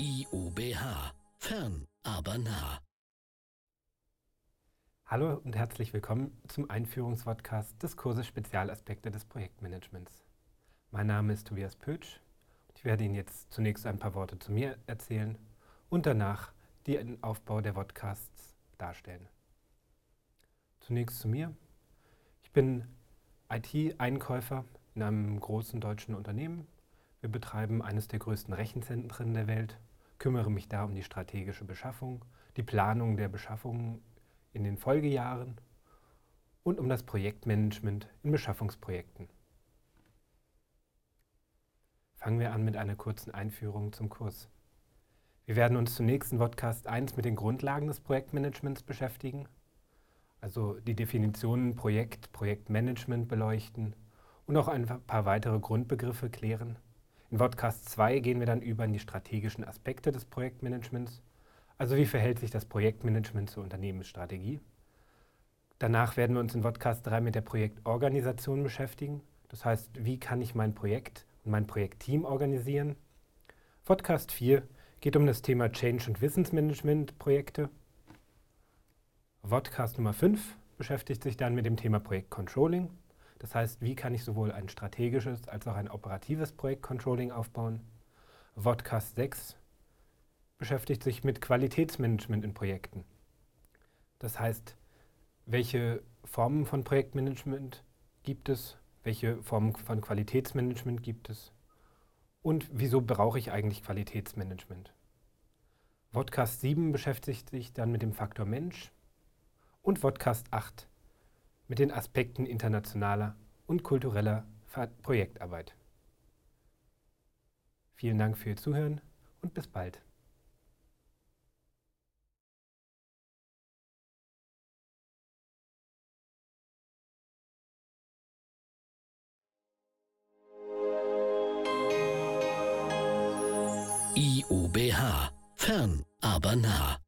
IUBH. Fern, aber nah. Hallo und herzlich willkommen zum Einführungspodcast des Kurses Spezialaspekte des Projektmanagements. Mein Name ist Tobias Pötsch und ich werde Ihnen jetzt zunächst ein paar Worte zu mir erzählen und danach den Aufbau der Podcasts darstellen. Zunächst zu mir. Ich bin IT-Einkäufer in einem großen deutschen Unternehmen wir betreiben eines der größten Rechenzentren der Welt, kümmere mich da um die strategische Beschaffung, die Planung der Beschaffung in den Folgejahren und um das Projektmanagement in Beschaffungsprojekten. Fangen wir an mit einer kurzen Einführung zum Kurs. Wir werden uns zunächst in Podcast 1 mit den Grundlagen des Projektmanagements beschäftigen, also die Definitionen Projekt, Projektmanagement beleuchten und auch ein paar weitere Grundbegriffe klären. In Podcast 2 gehen wir dann über in die strategischen Aspekte des Projektmanagements. Also wie verhält sich das Projektmanagement zur Unternehmensstrategie? Danach werden wir uns in Podcast 3 mit der Projektorganisation beschäftigen. Das heißt, wie kann ich mein Projekt und mein Projektteam organisieren? Podcast 4 geht um das Thema Change- und Wissensmanagement-Projekte. Podcast Nummer 5 beschäftigt sich dann mit dem Thema Projektcontrolling. Das heißt, wie kann ich sowohl ein strategisches als auch ein operatives Projektcontrolling aufbauen? Vodcast 6 beschäftigt sich mit Qualitätsmanagement in Projekten. Das heißt, welche Formen von Projektmanagement gibt es? Welche Formen von Qualitätsmanagement gibt es? Und wieso brauche ich eigentlich Qualitätsmanagement? Vodcast 7 beschäftigt sich dann mit dem Faktor Mensch und Vodcast 8 mit den Aspekten internationaler und kultureller Projektarbeit. Vielen Dank für Ihr Zuhören und bis bald. IUBH. Fern, aber nah.